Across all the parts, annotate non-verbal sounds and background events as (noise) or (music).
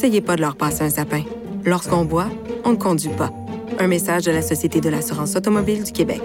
Essayez pas de leur passer un sapin. Lorsqu'on boit, on ne conduit pas. Un message de la Société de l'assurance automobile du Québec.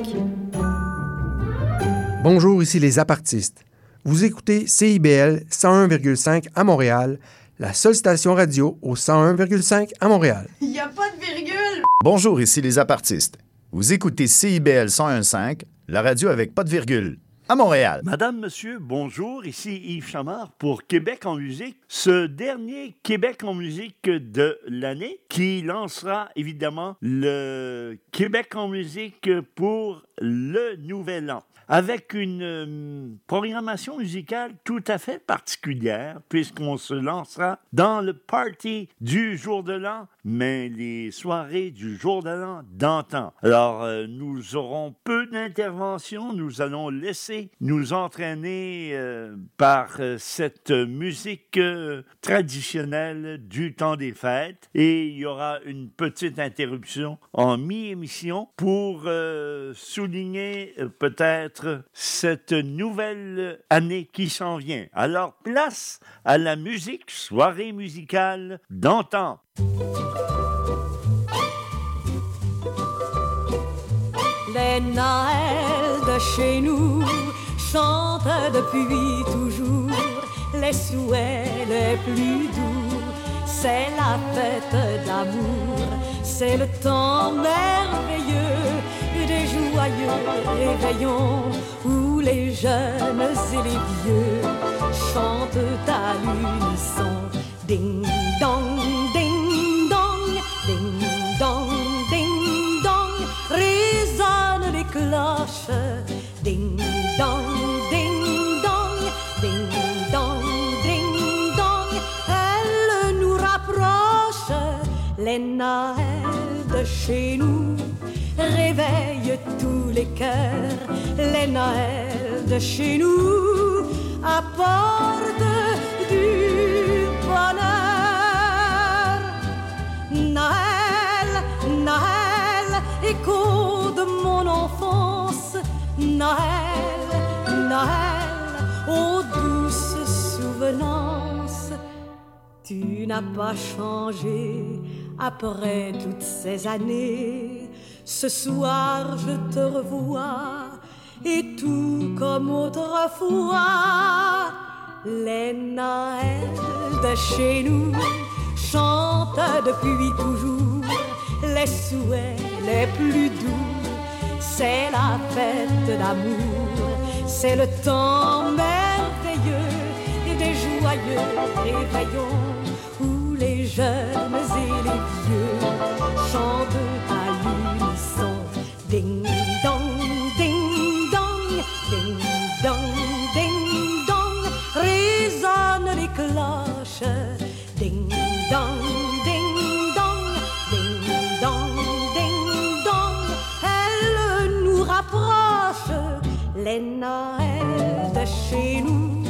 Bonjour, ici les apartistes. Vous écoutez CIBL 101,5 à Montréal, la seule station radio au 101,5 à Montréal. Il n'y a pas de virgule! Bonjour, ici les apartistes. Vous écoutez CIBL 101.5, la radio avec pas de virgule, à Montréal. Madame, monsieur, bonjour. Ici Yves Chamard pour Québec en musique. Ce dernier Québec en musique de l'année qui lancera évidemment le Québec en musique pour le nouvel an avec une euh, programmation musicale tout à fait particulière, puisqu'on se lancera dans le party du jour de l'an, mais les soirées du jour de d'antan. Alors, euh, nous aurons peu d'interventions, nous allons laisser nous entraîner euh, par cette musique traditionnelle du temps des fêtes, et il y aura une petite interruption en mi-émission pour souligner peut-être cette nouvelle année qui s'en vient. Alors place à la musique, soirée musicale d'antan. Les Noëls de chez nous chantent depuis toujours les souhaits les plus doux. C'est la fête d'amour, c'est le temps merveilleux des joyeux réveillons où les jeunes et les vieux chantent à l'unisson. Ding cloches. Ding dong, ding dong, ding dong, ding dong, elles nous rapprochent les Noëls de chez nous réveille tous les cœurs. Les Noëls de chez nous apportent du bonheur. Noël, Noël, écho de mon enfance. Noël, Noël, aux douces souvenances. Tu n'as pas changé après toutes ces années ce soir je te revois et tout comme autrefois. Les Noëls de chez nous chantent depuis toujours les souhaits les plus doux. C'est la fête d'amour, c'est le temps merveilleux des joyeux réveillons où les jeunes et les vieux chantent Les Noëls de chez nous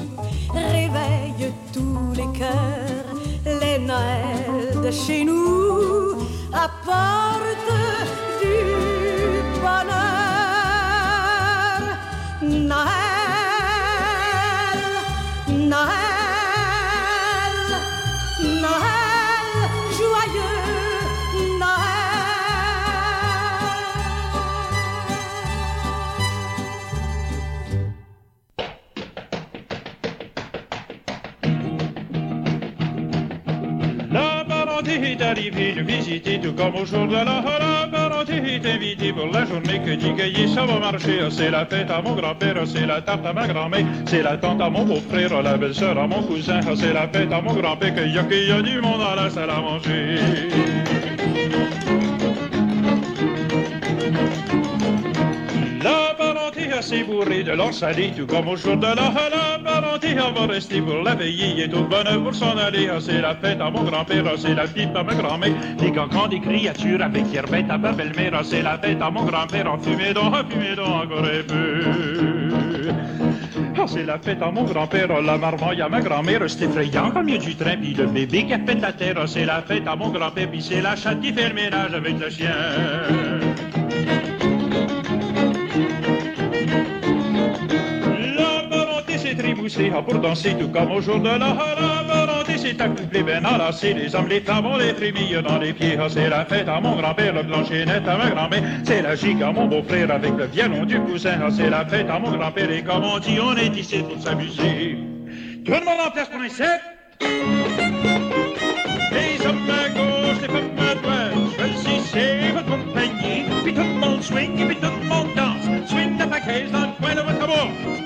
réveillent tous les cœurs. Les Noëls de chez nous apportent est arrivé de visiter tout comme au jour de la invité pour la journée que dit cueillir ça va marcher. C'est la fête à mon grand-père c'est la tarte à ma grand-mère c'est la tante à mon beau-frère la belle-sœur à mon cousin c'est la fête à mon grand-père qu'il y a qu'il y a du monde à la salle à manger assez bourré de l'or salé, tout comme au jour de la la parenté, on va rester pour la veiller, et tout bonheur pour s'en aller. Ah, c'est la fête à mon grand-père, ah, c'est la fête à ma grand-mère, des cancans, des créatures avec herbette à ma belle-mère, ah, c'est la fête à mon grand-père, en fumée donc, en fumée donc, encore un peu. C'est la fête à mon grand-père, la marmaille à ma grand-mère, c'est effrayant comme il y a du train, puis le bébé qui a fait la terre, c'est la fête à mon grand-père, puis c'est la chatte qui fait le ménage avec le chien. Ah, pour danser tout comme au jour de la la parenté c'est un couplet ben enlacé. Les hommes, les femmes ont les frémilles dans les pieds. Ah, c'est la fête à mon grand-père, le plancher net à ma grand-mère. C'est la gigue à mon beau-frère avec le violon du cousin. Ah, c'est la fête à mon grand-père et comme on dit, on est ici pour s'amuser. Tout le monde en place pour un set. Les hommes à gauche, les femmes à droite, choisissez votre compagnie. Puis tout le monde swing, puis tout le monde danse. Swing de paquets dans le coin de votre amour.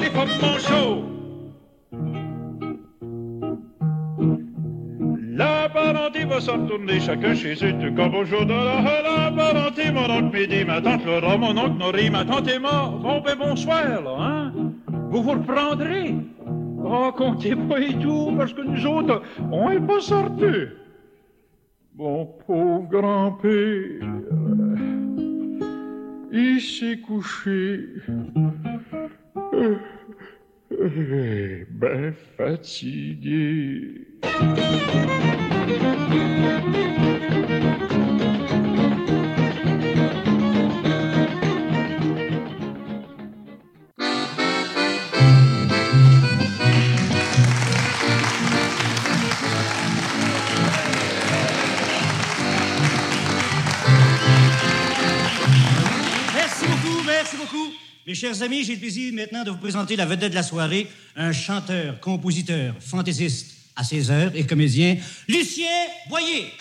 Les femmes manchots. La parenté va s'en retourner chacun chez eux, tout comme au jour de la, parenté. Mon oncle Médé, ma tante Laura, mon oncle Nori, ma tante Emma. Bon, ben bonsoir, là, hein? Vous vous reprendrez? Oh, pas et tout, parce que nous autres, on est pas sortis. Mon pauvre grand-père, il s'est couché. Ben fatigué. Mes chers amis, j'ai le plaisir maintenant de vous présenter la vedette de la soirée, un chanteur, compositeur, fantaisiste à 16 heures et comédien, Lucien Boyer.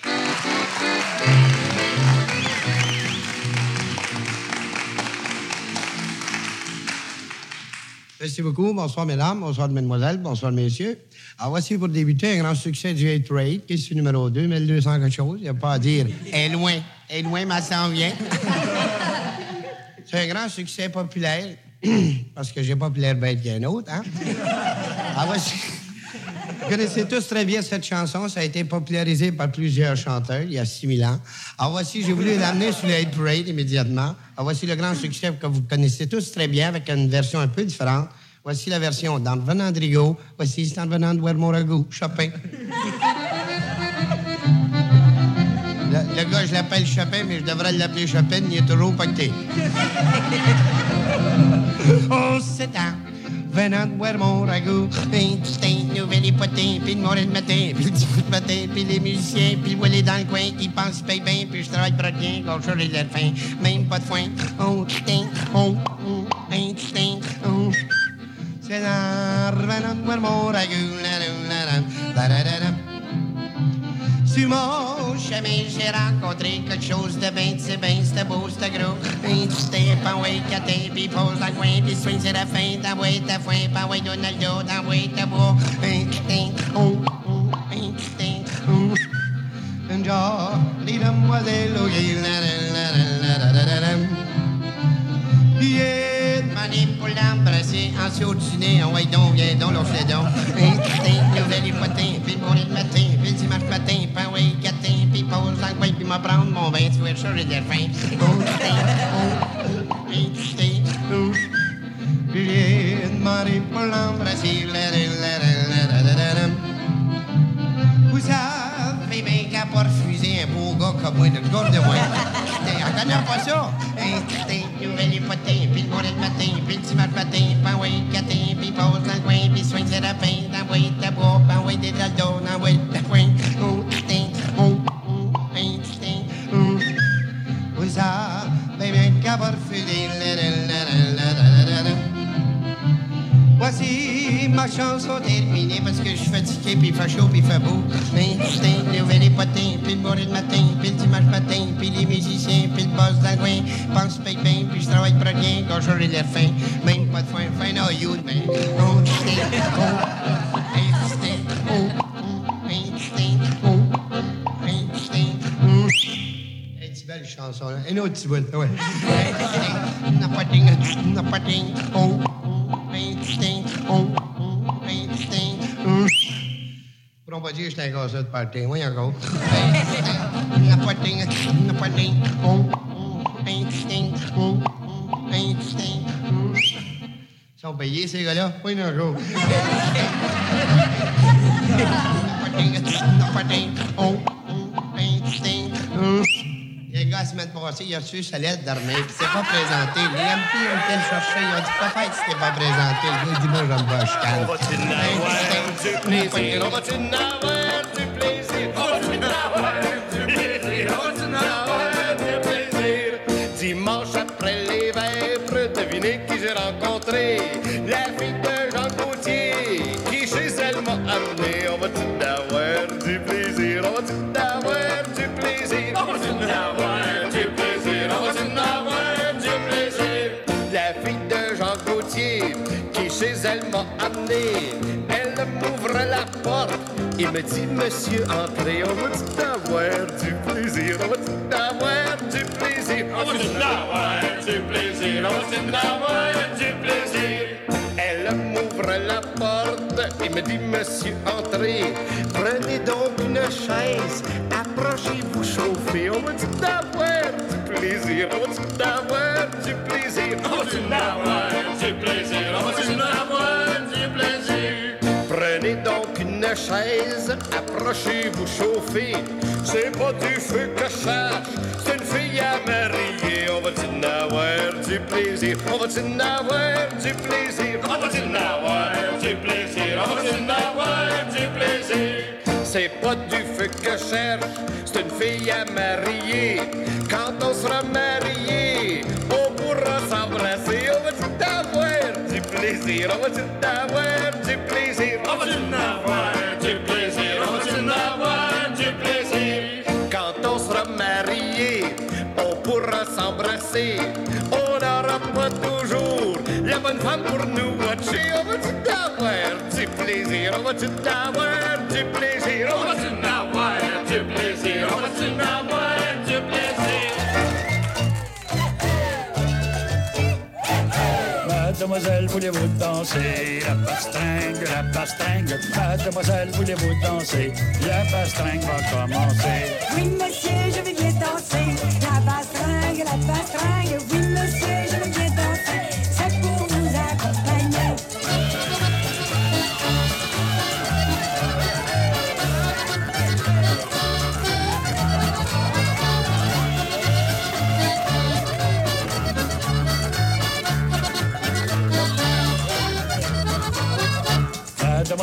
Merci beaucoup. Bonsoir, mesdames. Bonsoir, mesdemoiselles. Bonsoir, messieurs. Alors, voici pour débuter un grand succès du Hate Rate, qui est le numéro 2, 1200 quelque chose. Il n'y a pas à dire. Est loin. Est loin, mais ça en vient. (laughs) C'est un grand succès populaire, (clears throat) parce que j'ai populaire bête qu'un autre, hein? (laughs) Alors, voici. Vous connaissez tous très bien cette chanson. Ça a été popularisé par plusieurs chanteurs il y a 6000 ans. Alors voici, j'ai voulu l'amener sur le Parade immédiatement. Alors voici le grand succès que vous connaissez tous très bien avec une version un peu différente. Voici la version de Rigaud. Voici de mon ragoût. Chopin. (laughs) Le, gars, je l'appelle Chopin, mais je devrais l'appeler Chopin. Il est toujours pacté. c'est un venant de boire mon ragoût. Un petit nouvelle hypothèque, puis le matin, puis le petit de matin, puis les musiciens, puis le voilé dans le coin, qui pense qu'ils payent bien, puis je travaille pour rien, quand je leur faim, même pas de foin. Oh, putain, oh, oh, un putain, oh. C'est un venant de boire mon ragoût, la, la, la, la, la, la, la. Mon chemin, j'ai rencontré quelque chose de bien, c'est bien, c'était beau, c'était gros. Un ouais, catin, puis pose le coin, puis swing, c'est la fin, t'envoies ta foin, pas ouais, Donaldo, t'envoies ta bois. Un petit oh, oh, un oh. Un les demoiselles, la, la, la, la, la, la, la, la. Demandé pour l'embrasser, en en ouais donc, viens donc, donc. Un nouvelle bon le matin, marche matin, ouais, puis pose dans le coin, puis m'a mon tu faim. De puis matin, puis dimanche matin, pas ouais, catin, puis pose dans le coin, puis soigne dans le des. Ma chanson terminée parce que je suis fatigué, puis il fait chaud, puis il fait beau. Mais putain, nouvelle hypothèque, puis le bon le matin, puis le dimanche matin, puis les musiciens, puis le boss dans coin. Pense paye bien, puis je travaille pour rien quand j'aurai l'air faim. Même pas de faim, faim no you, ben. Oh, oh, oh, oh, oh, oh. Une autre petite bout, ouais. trompetista é igual você parte um, igual. Na portinha, na portinha, um, tem, tem, um, tem, tem, São preguiças, galera, põe no jogo. Na portinha, na portinha, um, um, tem, tem, um. La semaine passée, il a reçu sa lettre d'armée, puis il s'est pas présenté. Les MP ont été le chercher, ils ont dit fait si t'es pas présenté. Le gars, il dit, moi, j'aime pas, je calme. On va-tu n'avoir du plaisir? On va-tu n'avoir du plaisir? On va-tu n'avoir du plaisir? On va-tu n'avoir du plaisir? Dimanche après les vêpres, devinez qui j'ai rencontré? M'a amené. Elle m'ouvre la porte et me dit, Monsieur, entrez, on va-tu avoir du plaisir? On va-tu avoir du plaisir? On va-tu avoir du plaisir? On va-tu avoir du plaisir? Elle m'ouvre la porte et me dit, Monsieur, entrez. Prenez donc une chaise, approchez-vous, chauffez. On va-tu avoir du plaisir? On va-tu avoir du plaisir? On avoir du plaisir? On avoir plaisir? Prenez une chaise, approchez-vous, chauffez. C'est pas du feu que je cherche, c'est une fille à marier. On va-tu avoir du plaisir? On va-tu avoir du plaisir? On va-tu avoir du plaisir? On va-tu avoir du plaisir? C'est pas du feu que je cherche, c'est une fille à marier. Quand on sera marié, on pourra s'embrasser. On va-tu avoir du plaisir? On va-tu avoir du plaisir? Du plaisir? On va-tu avoir du plaisir? Quand on sera marié, on pourra s'embrasser. On n'aura pas toujours la bonne femme pour nous watcher. On va-tu avoir du plaisir? On va-tu avoir du plaisir? On va-tu Mademoiselle, voulez-vous danser? La pastringue, la pastringue Mademoiselle, voulez-vous danser? La pastringue va commencer Oui, monsieur, je vais bien danser. La bastringue, la bastringue. Oui,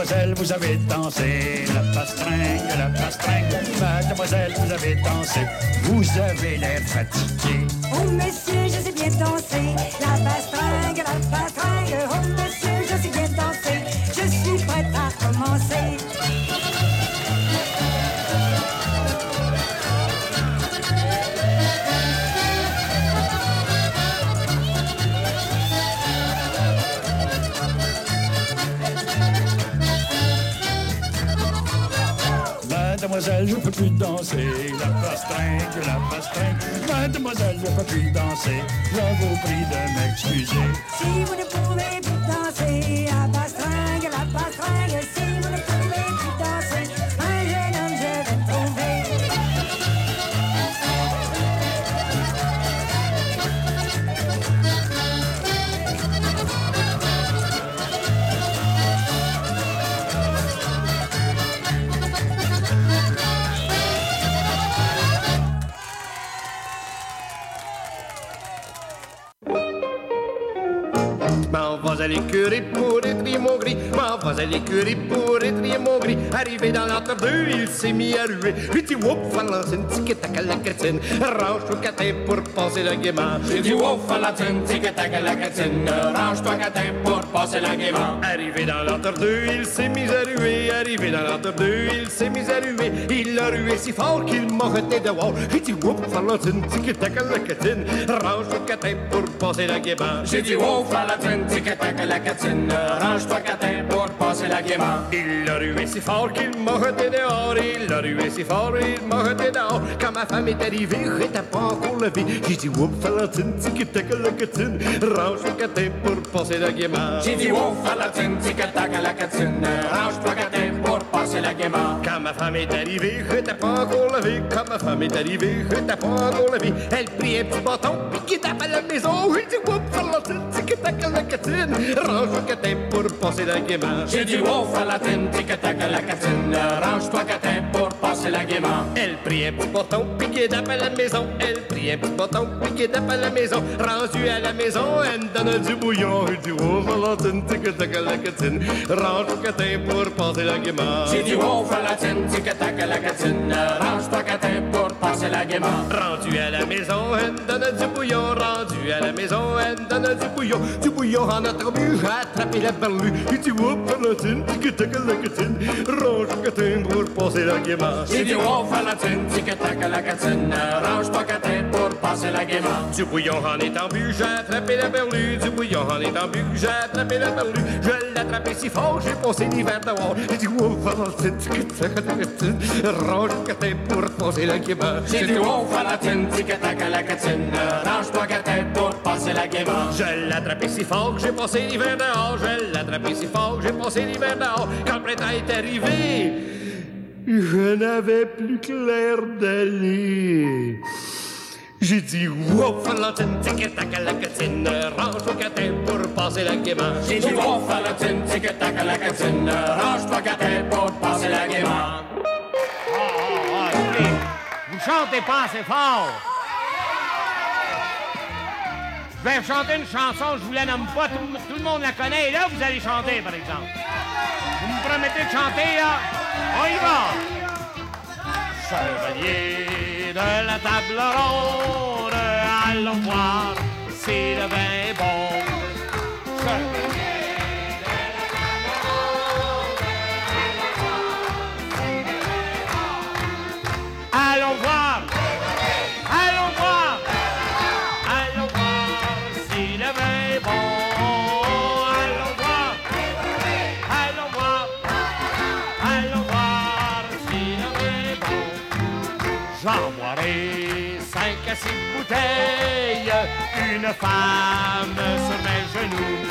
Mademoiselle, vous avez dansé La pastringue, la pastringue Mademoiselle, vous avez dansé Vous avez l'air fatigué Oh, monsieur, je sais bien danser. La bastringue, la bastringue. Mademoiselle, je peux plus danser. La pastringue, la pastringue. Mademoiselle, je peux plus danser. Je vous prie de m'excuser. Si vous ne pouvez vas à l'écurie pour étrier mon gris. Arrivé dans l'entre deux, il s'est mis à ruer. Puis dit whoop, balance une tic tac à la crétine. Range-toi catin pour passer le gaiement. J'ai dit ouf à la tune, tic tac à la catine. Range-toi catin pour passer la gaiement. Arrivé dans l'entre deux, il s'est mis à ruer. Arrivé dans l'entre deux, il s'est mis à ruer. Il a rué si fort qu'il à la crétine. Range-toi catin pour passer gaiement. J'ai dit ouf à la tune, tic tac à la catine. Range-toi catin pour passer la gaiement. Il a rué si fort qu'il jeté dehors. Il a rué si fort, il dehors. Quand ma femme est arrivée, j'étais pas encore levé. J'ai dit, whoop, Valentine, tic tac à la catine. Range le catin pour passer la gaiement. J'ai dit ouf à la tune, tic tac à la catine. Range-toi catin pour passer la. Quand ma femme est arrivée, j'étais pas encore levé. Quand ma femme est arrivée, j'étais pas encore levé. Elle prit un petit bâton, puis qui tape à la maison. J'ai dit, whoop, Valentine, tic tac à la catine. Range le catin pour passer la gaiement. J'ai dit ouf à la tune, tic tac à la catine. Range-toi catin pour passer passer la. Elle prit un petit bâton, puis guédape à la maison. Elle prit un petit bâton, puis guédape à la maison. Rendu à la maison, elle donne du bouillon. Elle dit, oh, Valentine, tic tac à la catine. Range au catin pour passer la gaiement. J'ai dit, oh, Valentine, tic-tac à la catine. Range-toi catin pour la. Rendu à la maison, elle donne du bouillon. Rendu à la maison, elle donne du bouillon. Du bouillon en attribut, attraper la berlue. Il dit, oh, Valentine, tic tac à la catine. Range au catin pour passer la gaiement. J'ai dit, oh, Valentine, tic-tac la catine. Range-toi catin pour passer la gaiement. Du bouillon en en but, j'ai attrapé la berlue. Du bouillon en en but, j'ai attrapé la berlue. Je l'ai attrapé si fort, j'ai passé l'hiver dehors. J'ai dit, oh, Valentine, tic-tac la catine. Range au catin pour passer la gaiement. J'ai dit, oh, Valentine, tic-tac à la catine. Range-toi catin pour passer la gaiement. Je l'ai attrapé si fort que j'ai passé l'hiver dehors. Je l'ai attrapé si fort que j'ai passé l'hiver dehors. Quand le printemps est arrivé, je n'avais plus clair d'aller. J'ai dit, wow, Valentine, tic-tac à la catine. Range au catin pour passer la gaiement. J'ai dit, oh, Valentine, tic-tac à la catine. Range-toi catin pour passer la gaiement. Chantez pas assez fort. Je vais chanter une chanson, je vous la nomme pas, tout, tout le monde la connaît, et là, vous allez chanter, par exemple. Vous me promettez de chanter, là? On y va! Chevalier de la table ronde, allons voir si le vin est bon. Bouteilles. Une femme sur mes genoux.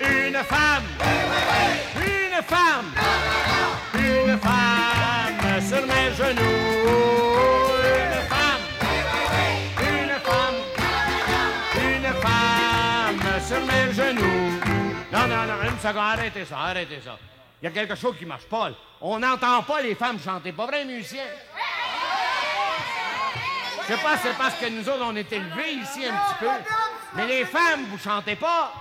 Une femme. Une femme. Arrêtez ça, arrêtez ça. Il y a quelque chose qui marche pas. On n'entend pas les femmes chanter. Pas vrai, musicien? Je sais pas, c'est parce que nous autres, on est élevés ici un petit peu. Mais les femmes, vous chantez pas?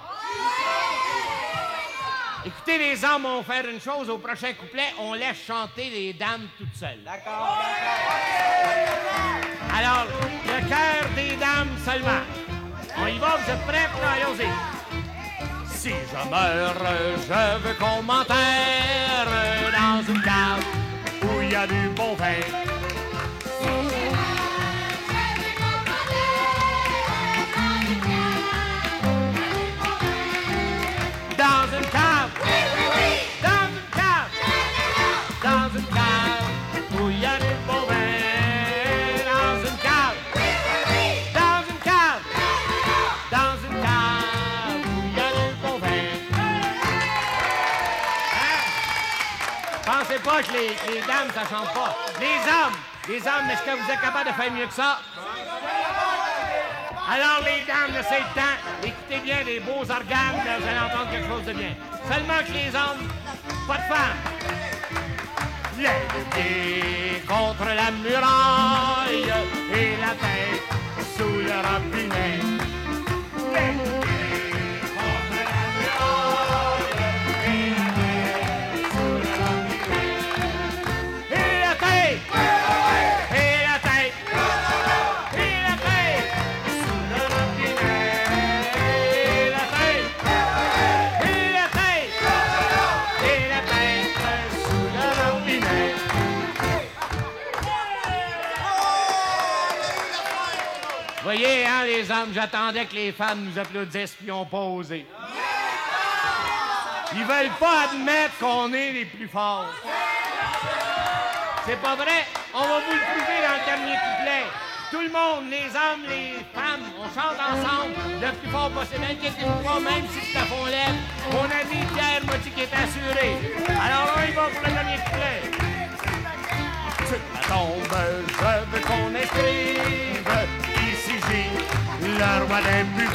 Écoutez, les hommes vont faire une chose au prochain couplet, on laisse chanter les dames toutes seules. D'accord? Alors, le cœur des dames seulement. On y va, vous êtes prêts? Allons-y. Si je meurs, je veux qu'on m'enterre dans une cave où il y a du bon vin. Pas les, les dames, ça chante pas. Les hommes, les hommes, est-ce que vous êtes capable de faire mieux que ça? Alors, les dames, c'est le temps. Écoutez bien des beaux organes, vous allez entendre quelque chose de bien. Seulement que les hommes, pas de femmes. Les contre la muraille et la tête sous le robinet. J'attendais que les femmes nous applaudissent puis ont pas osé. Ils veulent pas admettre qu'on est les plus forts. C'est pas vrai? On va vous le prouver dans le dernier couplet. Tout le monde, les hommes, les femmes, on chante ensemble le plus fort possible. Inquiétez-vous pas, même si c'est à fond lèvre. Mon ami Pierre dit qu'il est assuré. Alors on y va pour le dernier couplet. Je veux qu'on magnifique, leur voix des plus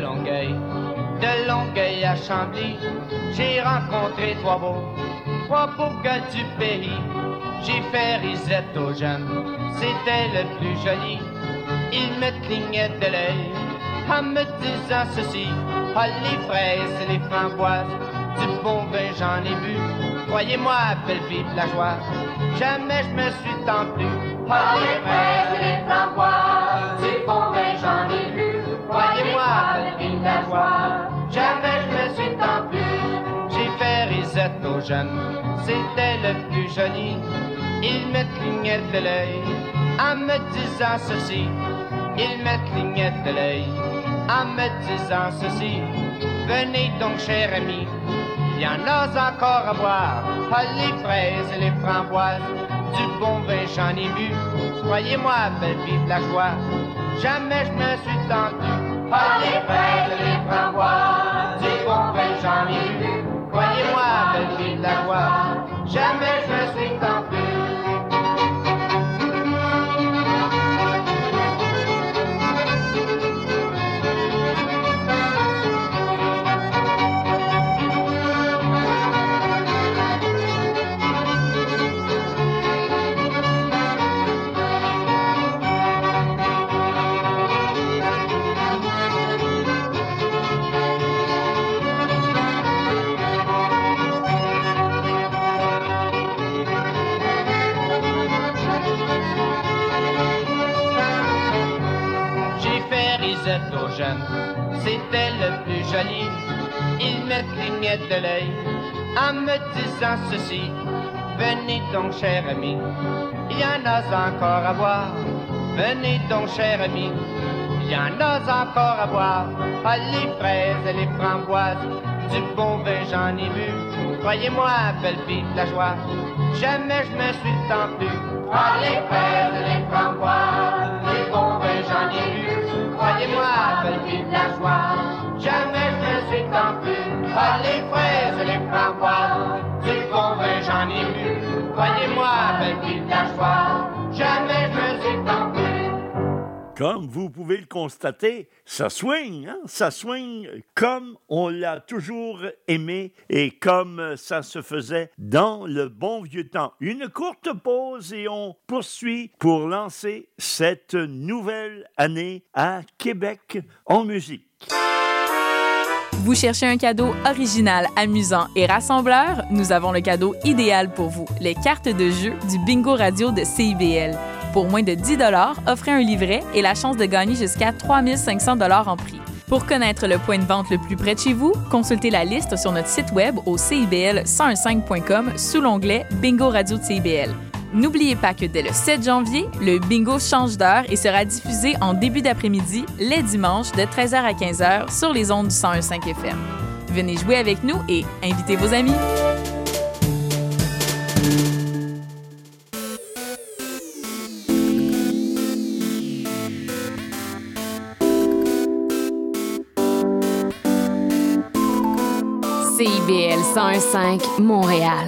le roi des buveurs. à Chambly, j'ai rencontré trois beaux, trois beaux gars du pays. J'ai fait risette aux jeunes, c'était le plus joli. Il me clignait de l'œil en me disant ceci. Ah, les fraises les framboises, du bon vin j'en ai bu. Croyez-moi, belle vive la joie, jamais je me suis tant plu. Ah, les fraises les framboises, du bon vin j'en ai bu. La joie, jamais je me suis tant. J'ai fait risette aux jeunes, c'était le plus joli. Il me clignait de l'œil en me disant ceci. Il me clignait de l'œil en me disant ceci. Venez donc, cher ami, il y en a encore à boire. Ah, les fraises et les framboises, du bon vin j'en ai bu. Croyez-moi, belle vive la joie, jamais je me suis tendu. Ah, les et les framboises, du bon vin j'en ai bu. Croyez-moi, belle vive la joie, jamais je suis tendu. C'était le plus joli. Il me clignait de l'œil en me disant ceci. Venez donc, cher ami, il y en a encore à boire. Venez donc, cher ami, il y en a encore à boire. Ah, les fraises et les framboises, du bon vin j'en ai vu. Croyez-moi, belle vive la joie, jamais je me suis tant plu. Ah, les fraises et les framboises, du bon vin j'en ai vu. Belle vive la joie, jamais je me suis plu. Ah, les fraises les framboises, du bon j'en ai vu. Croyez-moi, vive la joie, jamais Comme vous pouvez le constater, ça swing, hein? ça swing comme on l'a toujours aimé et comme ça se faisait dans le bon vieux temps. Une courte pause et on poursuit pour lancer cette nouvelle année à Québec en musique. Vous cherchez un cadeau original, amusant et rassembleur? Nous avons le cadeau idéal pour vous, les cartes de jeu du Bingo Radio de CIBL. Pour moins de 10 offrez un livret et la chance de gagner jusqu'à 3500 en prix. Pour connaître le point de vente le plus près de chez vous, consultez la liste sur notre site web au cibl1015.com sous l'onglet Bingo Radio de CIBL. N'oubliez pas que dès le 7 janvier, le bingo change d'heure et sera diffusé en début d'après-midi, les dimanches, de 13h à 15h sur les ondes du 101.5 FM. Venez jouer avec nous et invitez vos amis. CIBL 101.5 Montréal.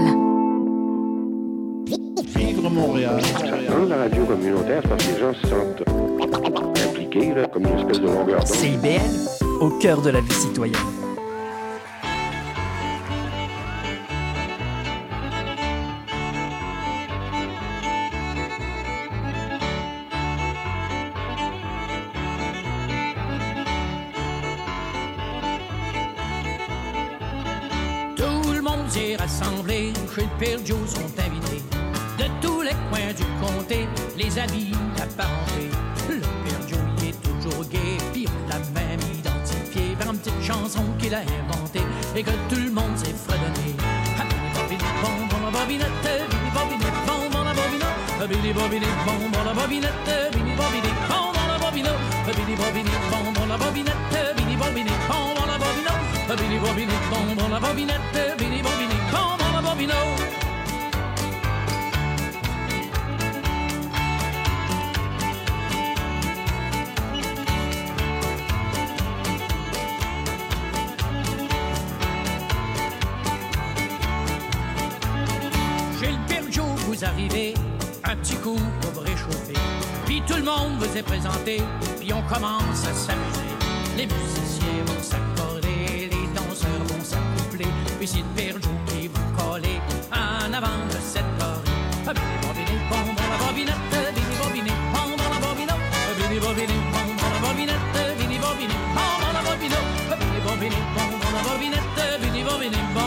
Vivre Montréal. Dans la radio communautaire, c'est parce que les gens se sentent impliqués, là, comme une espèce de longueur d'onde. CIBL, au cœur de la vie citoyenne. Père Joe sont invités. De tous les coins du comté, les amis apparentés. Le Père Joe est toujours puis on l'a même identifié par une petite chanson qu'il a inventée et que tout le monde s'est fredonné. La monde vous est présenté, puis on commence à s'amuser. Les musiciens vont s'accorder, les danseurs vont Puis c'est Joe qui va coller en avant de cette. Ah, Bini bobini, bon, bon, la bobinette, bini bobini, bon, bon, la bobino. Ah, Bini bobini, bon, bon, la bobinette, bini bobini, bon, bon, la bobino. Ah, Bini bobinette, bini bobini, bon,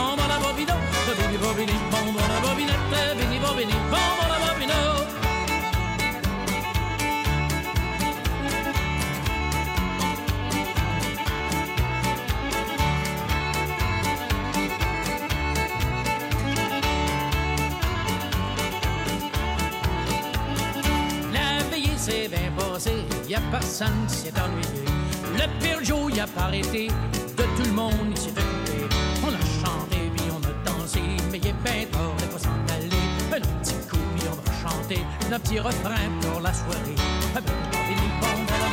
Bien y a personne qui s'est ennuyé. Le pire Joe y a pas arrêté, de tout le monde il s'est occupé. On a chanté puis on a dansé, mais y est bien tard, il faut s'en aller. Un petit coup puis on va chanter, un petit refrain pour la soirée. Ah, bini bobini, bon, bon, la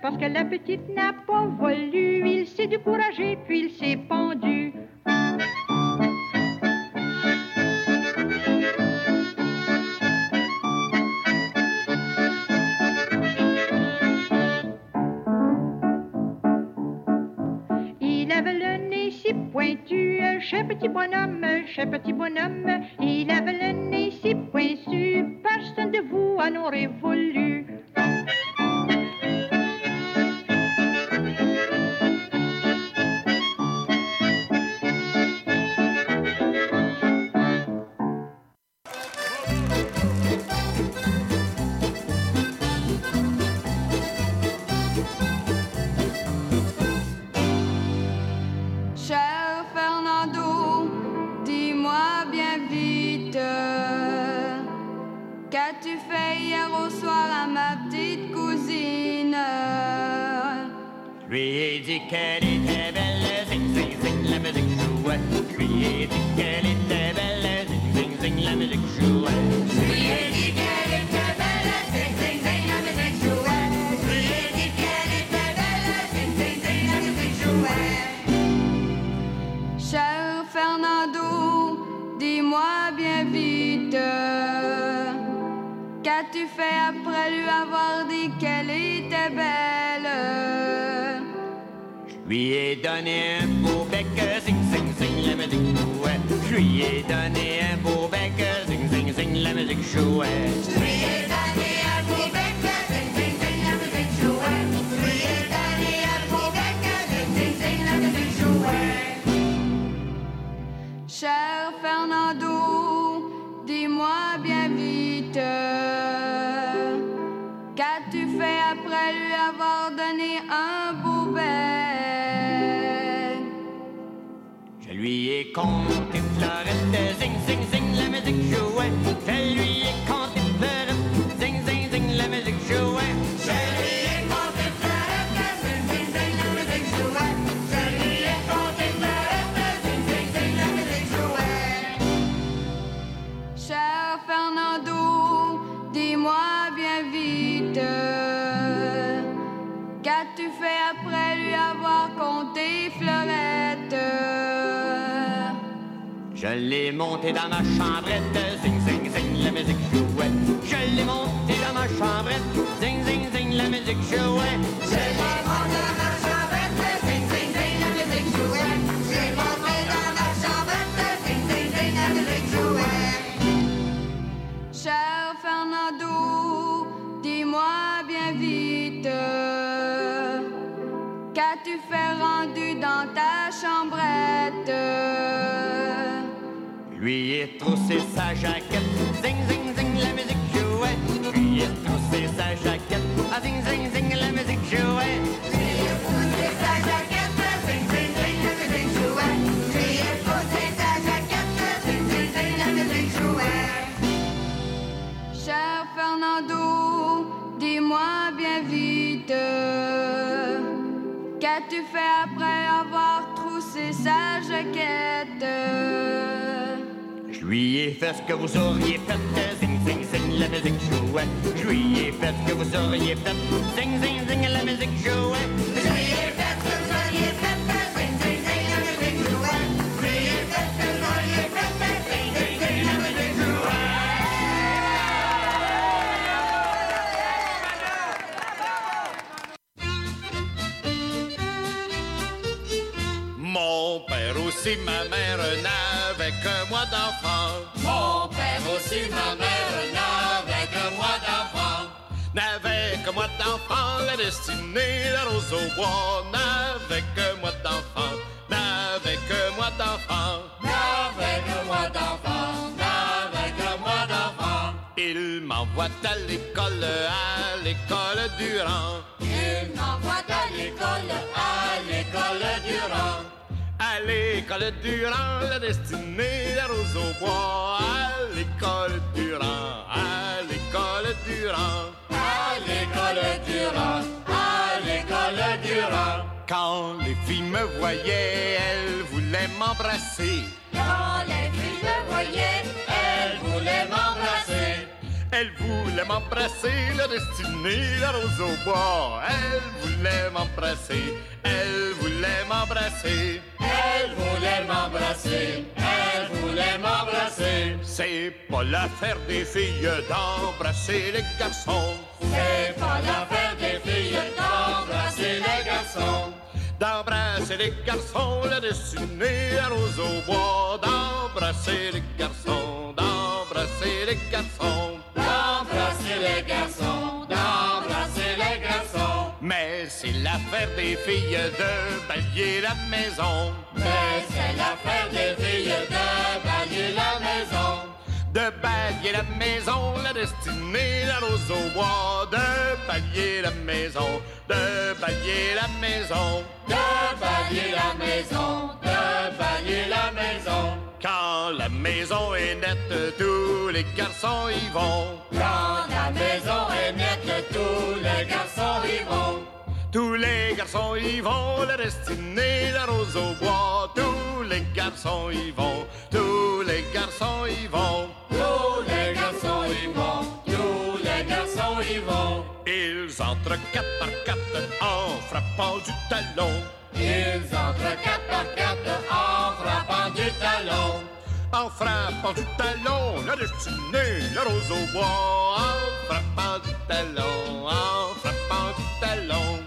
Parce que la petite n'a pas voulu, il s'est découragé puis il s'est pendu. Il avait le nez si pointu, chez petit bonhomme, chez petit bonhomme. Lui ai compté fleurette, zing zing zing, la musique jouait. Je l'ai monté dans ma chambrette, zing zing zing, la musique jouait. Je l'ai monté dans ma chambrette, zing zing zing, la musique jouait. Lui ai troussé sa jaquette, zing zing zing, la musique jouait. Lui ai troussé sa jaquette, ah zing zing zing, la musique jouait. Lui ai poussé sa jaquette, zing zing zing, la musique jouait. Lui ai poussé sa jaquette, zing zing zing, la musique jouait. Cher Fernando, dis-moi bien vite, qu'as-tu fait après avoir troussé sa jaquette? Je lui ai fait ce que vous auriez fait, zing zing zing, la musique jouait. Je lui ai fait ce que vous auriez fait, zing zing zing, la musique jouait. Je lui ai fait au bois. N'avait que moi d'enfant, n'avait que moi d'enfant. N'avait que moi d'enfant, n'avait que moi d'enfant. Il m'envoie à l'école, à l'école Durand. Il m'envoie à l'école, à l'école Durand. À l'école Durand, la destinée, la rose au bois. À l'école Durand, à l'école Durand. À l'école Durand, Quand les filles me voyaient, elles voulaient m'embrasser. Quand les filles me voyaient, elles voulaient m'embrasser. Elle voulait m'embrasser, la destinée, la rose au bois. Elle voulait m'embrasser, elle voulait m'embrasser. Elle voulait m'embrasser, elle voulait m'embrasser. C'est pas l'affaire des filles d'embrasser les garçons. C'est pas l'affaire des filles d'embrasser les garçons. D'embrasser les garçons, la destinée, la rose au bois. D'embrasser les garçons, d'embrasser les garçons. D'embrasser les garçons, d'embrasser les garçons. Mais c'est l'affaire des filles de balayer la maison. Mais c'est l'affaire des filles de balayer la maison. De balayer la maison, la destinée, la rose au bois. De balayer la maison, de balayer la maison. De balayer la maison, de balayer la maison. Quand la maison est nette, tous les garçons y vont. Quand la maison est nette, tous les garçons y vont. Tous les garçons y vont, la destinée, la rose au bois. Tous les garçons y vont, tous les garçons y vont. Tous les garçons y vont, tous les garçons y vont. Ils entrent quatre par quatre en frappant du talon. Ils entrent quatre par quatre en frappant du talon. En frappant du talon, la destinée, la rose au bois. En frappant du talon, en frappant du talon.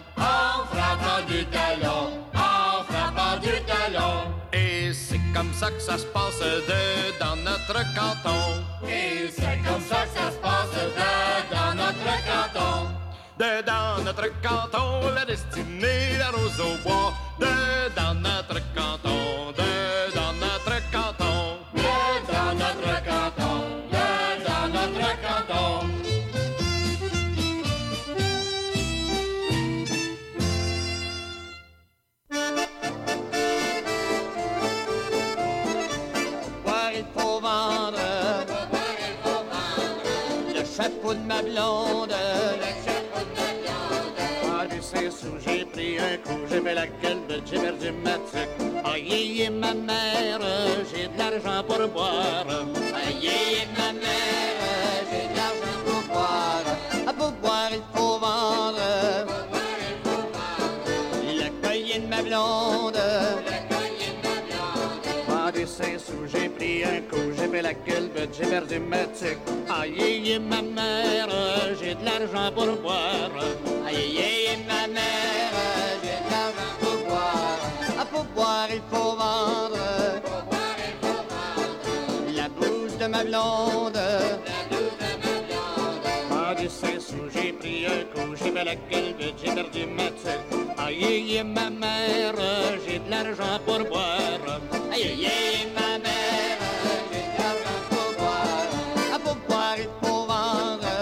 Comme ça que ça se passe de, dans notre canton. Et c'est comme ça que ça se passe de, dans notre canton. De dans notre canton, la destinée, la rose au bois. De dans notre canton, de ma blonde. Ah, du sous j'ai pris un coup, j'ai fait la gueule de Jimmer du Matic. Ah, yé, ma mère, j'ai de l'argent pour boire. Ah, yé, ma mère, Sous j'ai pris un coup, j'ai fait la de j'ai perdu ma tic. Aïe, aïe, ma mère, j'ai de l'argent pour boire. Aïe, aïe, ma mère, j'ai de l'argent pour boire. Ah, pour boire, il faut vendre. La blouse de ma blonde. Pris un coup, j'ai fait la gueule de j'ai perdu ma tic. Aïe, aïe, ma mère, j'ai de l'argent pour boire. Aïe, aïe, ma mère, j'ai de l'argent pour boire. Ah, pour boire, il faut vendre.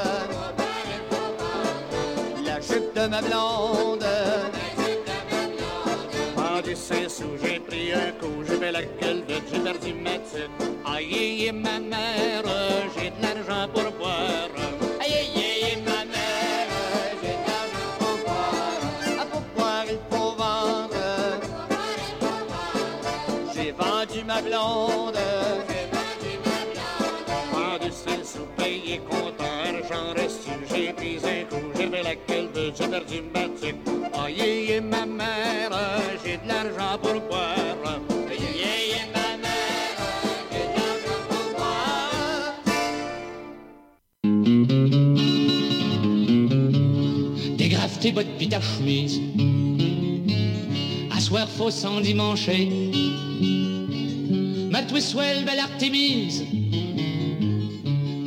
La jupe de ma blonde? Ah, du sous j'ai pris un coup, j'ai fait la gueule de j'ai perdu ma tic. Aïe, aïe, ma mère, j'ai de l'argent pour boire. J'ai perdu ma. Aïe, aïe, ma mère, j'ai de l'argent pour boire. Ma mère, j'ai de l'argent pour boire. Dégraffe tes bottes puis ta chemise. Asseoir faut sans dimancher. Ma twisswell, belle Artémise.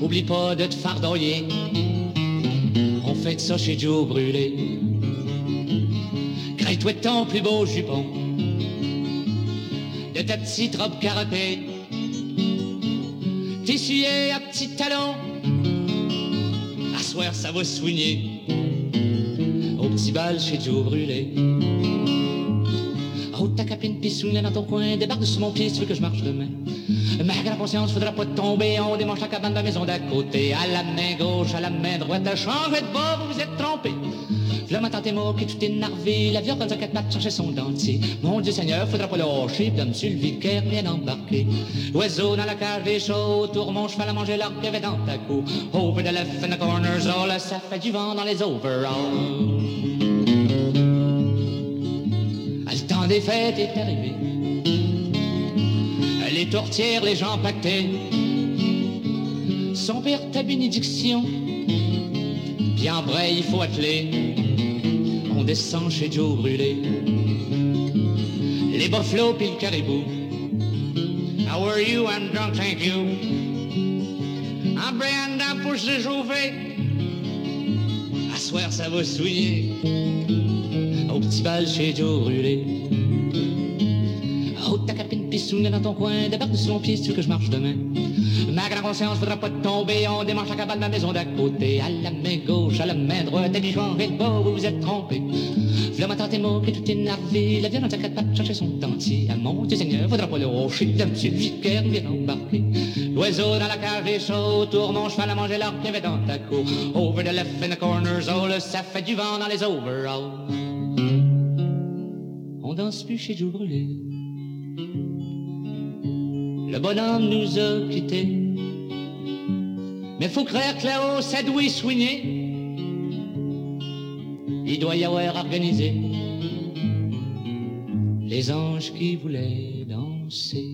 Oublie pas de te fardoyer. On fait ça chez Joe brûlé. Crée-toi ton plus beau jupon. De ta petite robe carapée. T'essuyer à petits talons. À soir, ça va soigner. Au petit bal chez Joe brûlé. Capine pissoune dans ton coin, débarque sur mon pied veux que je marche demain? Ma la conscience, faudra pas tomber, on démange la cabane de la maison d'à côté. À la main gauche, à la main droite, à changer de bord, vous vous êtes trompé. V'là ma tante Mo qui tout énervé, la viande dans un quatre pattes chercher son dentier. Mon Dieu Seigneur, faudra pas lâcher, puis là, monsieur le vicaire vient d'embarquer. Oiseau dans la cage des chauds, tour mon cheval à manger l'arbre qu'il dans ta cou. Over the left in the corners, all ça fait du vent dans les overalls. Temps des fêtes est arrivé. Les tourtières, les gens pactés. Son père ta bénédiction. Bien vrai, il faut atteler. On descend chez Joe brûlé. Les buffalo puis le caribou. How are you? I'm drunk, thank you. Un Brandon pour se chauffer. À soir, ça va souiller. Au petit bal chez Joe brûlé souvenir dans ton coin, débarque de son pied tu veux que je marche demain. Ma grande conscience voudra pas tomber, on démarche à cabane de ma maison d'à côté. À la main gauche, à la main droite, et genre et beau, vous vous êtes trompé. L'homme tes mots, puis tout énervé, la viande en quatre pattes chercher son dentier. À mon Dieu Seigneur, faudra pas le rocher, monsieur vicaire vient embarquer. L'oiseau dans la cage est chaud, tourne mon cheval à manger leur avait dans ta cour. Over the left in the corners, oh, le ça fait du vent dans les overalls. On danse plus chez Joe Brûlé le bonhomme nous a quittés. Mais faut croire que là-haut, ça doit soigner. Il doit y avoir organisé les anges qui voulaient danser.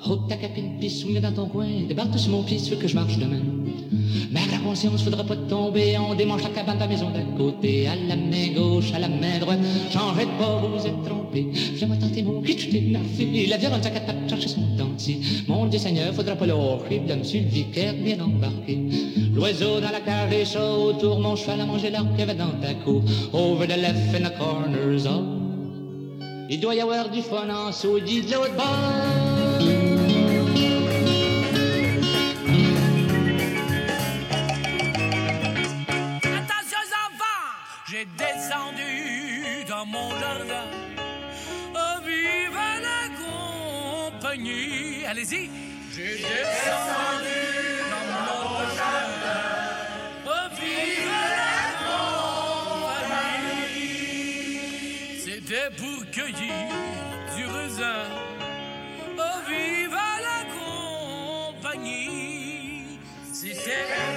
Route ta capine, pisse, dans ton coin, débarque sur mon pied, ce que je marche demain. Bah, Mais la conscience faudra pas tomber, on démange la cabane de la maison d'à côté, à la main gauche, à la main droite, changez de pas, vous êtes trompé. J'aimerais tenter mon kitsch d'énervé, la violence à quatre pattes chercher son dentier. Mon Dieu Seigneur, faudra pas le horrible, là, monsieur le vicaire bien embarqué. L'oiseau dans la cage est chaud, autour mon cheval à manger l'arc qu'il y dans ta cour. Over the left and the corners, oh. Il doit y avoir du fun en saoudie de l'autre bord. allez-y. J'ai descendu dans mon jardin pour vivre la C'était pour cueillir du raisin. Oh, vive la compagnie! C'était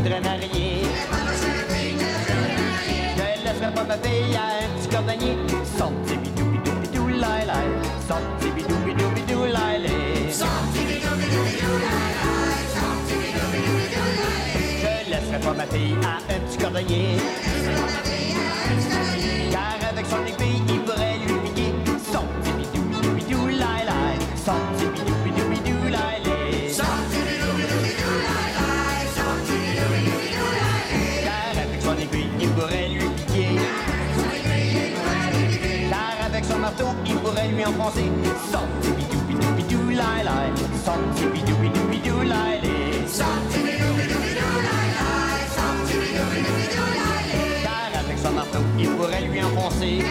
voudrais marier. Je laisserai pas ma fille à un petit cordonnier. Sorti bidou bidou bidou lai lai. Sorti bidou bidou bidou lai lai. Sorti bidou bidou bidou lai lai. Sorti bidou bidou bidou lai. Je laisserai pas ma fille à un petit cordonnier. Car avec son aiguille, il pourrait pourrait lui enfoncer. Sorti bidou bidou bidou lai lai. Sorti bidou bidou bidou lai lai. Sorti bidou bidou bidou lai lai. Sorti bidou bidou bidou lai lai. Car avec son marteau, il pourrait lui enfoncer.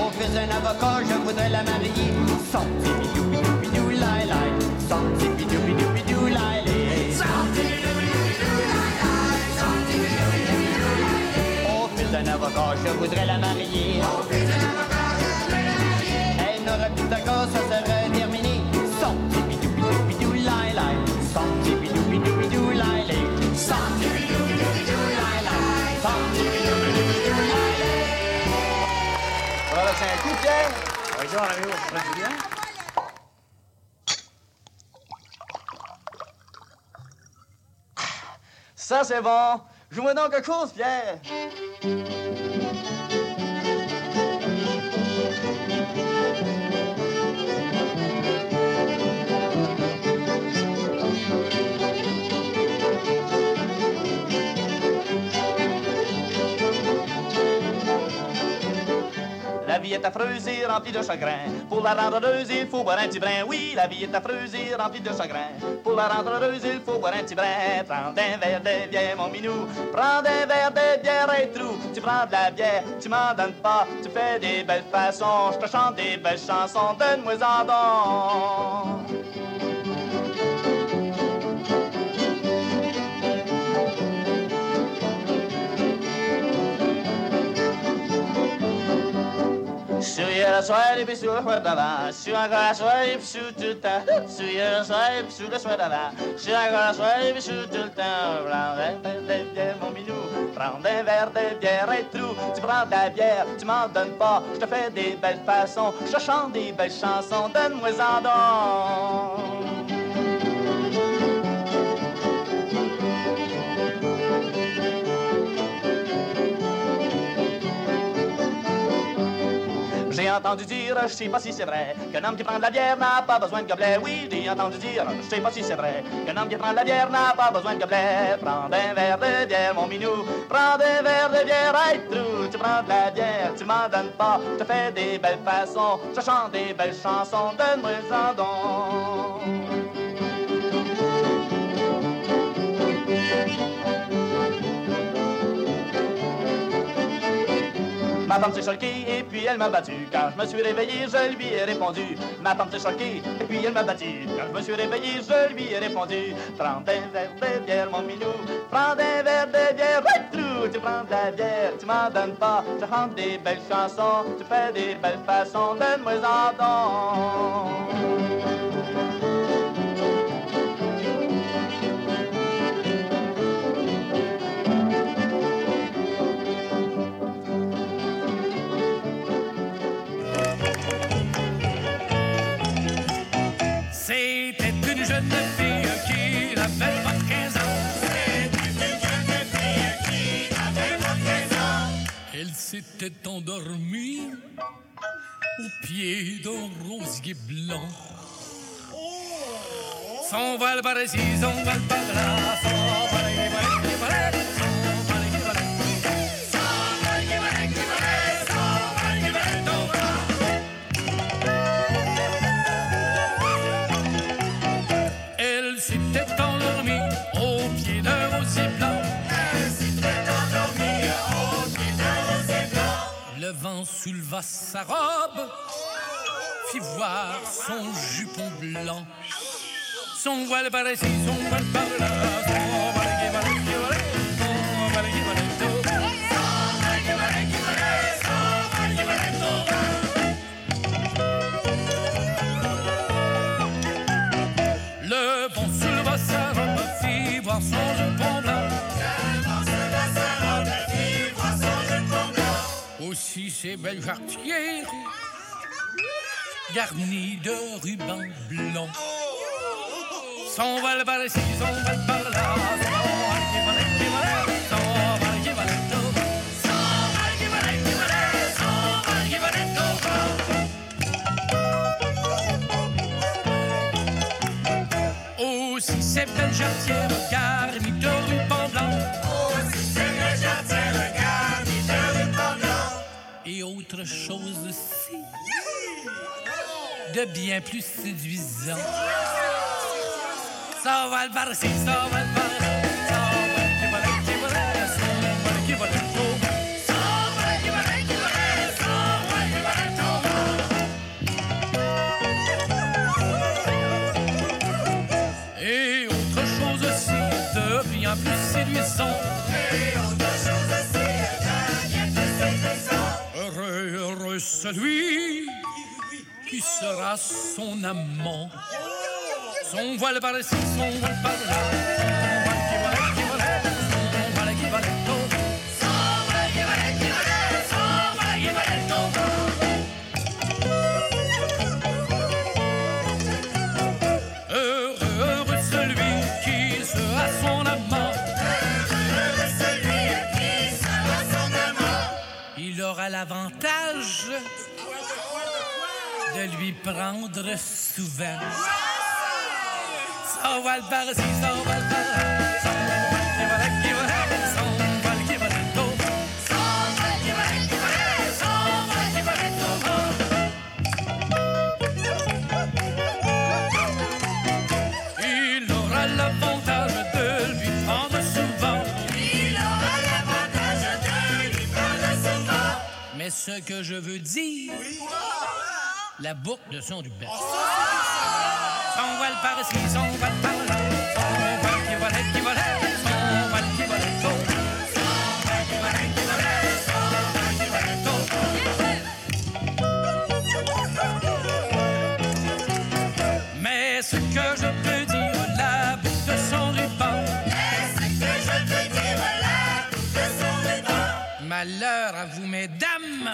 Au fils d'un avocat, je voudrais la marier. Sorti bidou bidou bidou lai lai. Sorti avocat, je voudrais la marier. Au fils d'un avocat, je voudrais la marier. Elle n'aurait plus d'accord, ça serait terminé. Sorti bidou bidou bidou. Sorti bidou bidou bidou lai lai. Sorti bidou bidou bidou lai lai. Sorti bidou bidou bidou lai lai. Voilà, c'est un coup, Pierre. Bonjour, amigo. Vas-tu bien? Ça, c'est bon. Joue-moi donc quelque chose, Pierre. Vie est affreuse et remplie de chagrin. Pour la rendre heureuse, il faut boire un petit brin. Oui, la vie est affreuse et remplie de chagrin. Pour la rendre heureuse, il faut boire un petit brin. Prends un verre de bière, mon minou. Prends un verre de bière et trou. Tu prends de la bière, tu m'en donnes pas. Tu fais des belles façons, je te chante des belles chansons. Donne-moi en don. Le soir tout le temps. Puis tout mon minou. Prends un verre de bière et trou. Tu prends la bière, tu m'en donnes pas. Je te fais des belles façons. Je te chante des belles chansons. Donne-moi en don. Entendu dire, je sais pas si c'est vrai, qu'un homme qui prend de la bière n'a pas besoin de gobelet. Oui, j'ai entendu dire, je sais pas si c'est vrai, qu'un homme qui prend de la bière n'a pas besoin de gobelet. Prends un verre de bière, mon minou, prends un verre de bière, hey, trou. Tu prends de la bière, tu m'en donnes pas, je fais des belles façons, je chante des belles chansons, donne-moi en don. Ma femme s'est choquée et puis elle m'a battu. Quand je me suis réveillé, je lui ai répondu. Ma femme s'est choquée et puis elle m'a battu. Quand je me suis réveillé, je lui ai répondu. Prends un verre de bière, mon minou. Prends un verre de bière, trou. Tu prends de la bière, tu m'en donnes pas. Je chante des belles chansons, tu fais des belles façons. Donne-moi en don. S'était endormie au pied d'un rosier blanc. Son val paraissait, son val souleva sa robe, fit voir son jupon blanc, son voile par ici, son voile par là, son son voile par là. son voile qui va son voile qui va qui va là, qui va là, son voile autre chose aussi, de bien plus séduisant. Ça va le ça va le. Et autre chose aussi de bien plus séduisant. Celui qui sera son amant. Son voile par ici, son voile par prendre souvent. Il aura l'avantage de lui prendre souvent. Mais ce que je veux dire, la boucle de son du bec. Son voile par ici, son voile par là. Son voile qui là, qui là. Son voile qui tout. Son voile qui là, qui là. Son voile qui là, tout. Mais ce que je peux dire, la boucle de son ruban. Mais ce que je peux dire, la boucle de son ruban. Malheur à vous, mesdames,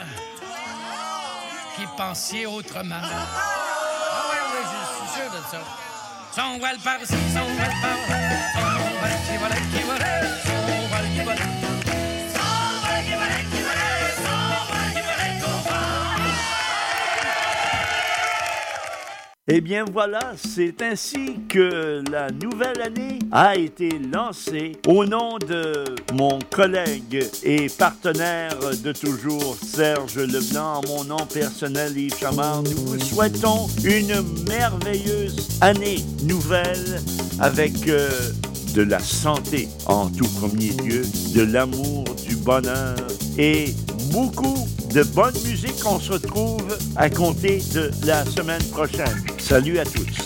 pensiez autrement. Ah oui, oui, je suis sûr de ça. Son voile par ici, son voile par là. Son voile qui là, qui là. Son voile qui va Eh bien voilà, c'est ainsi que la nouvelle année a été lancée. Au nom de mon collègue et partenaire de toujours, Serge Leblanc, mon nom personnel, Yves Chamard, nous vous souhaitons une merveilleuse année nouvelle avec euh, de la santé en tout premier lieu, de l'amour, du bonheur et beaucoup de bonne musique. On se retrouve à compter de la semaine prochaine. Salut à tous.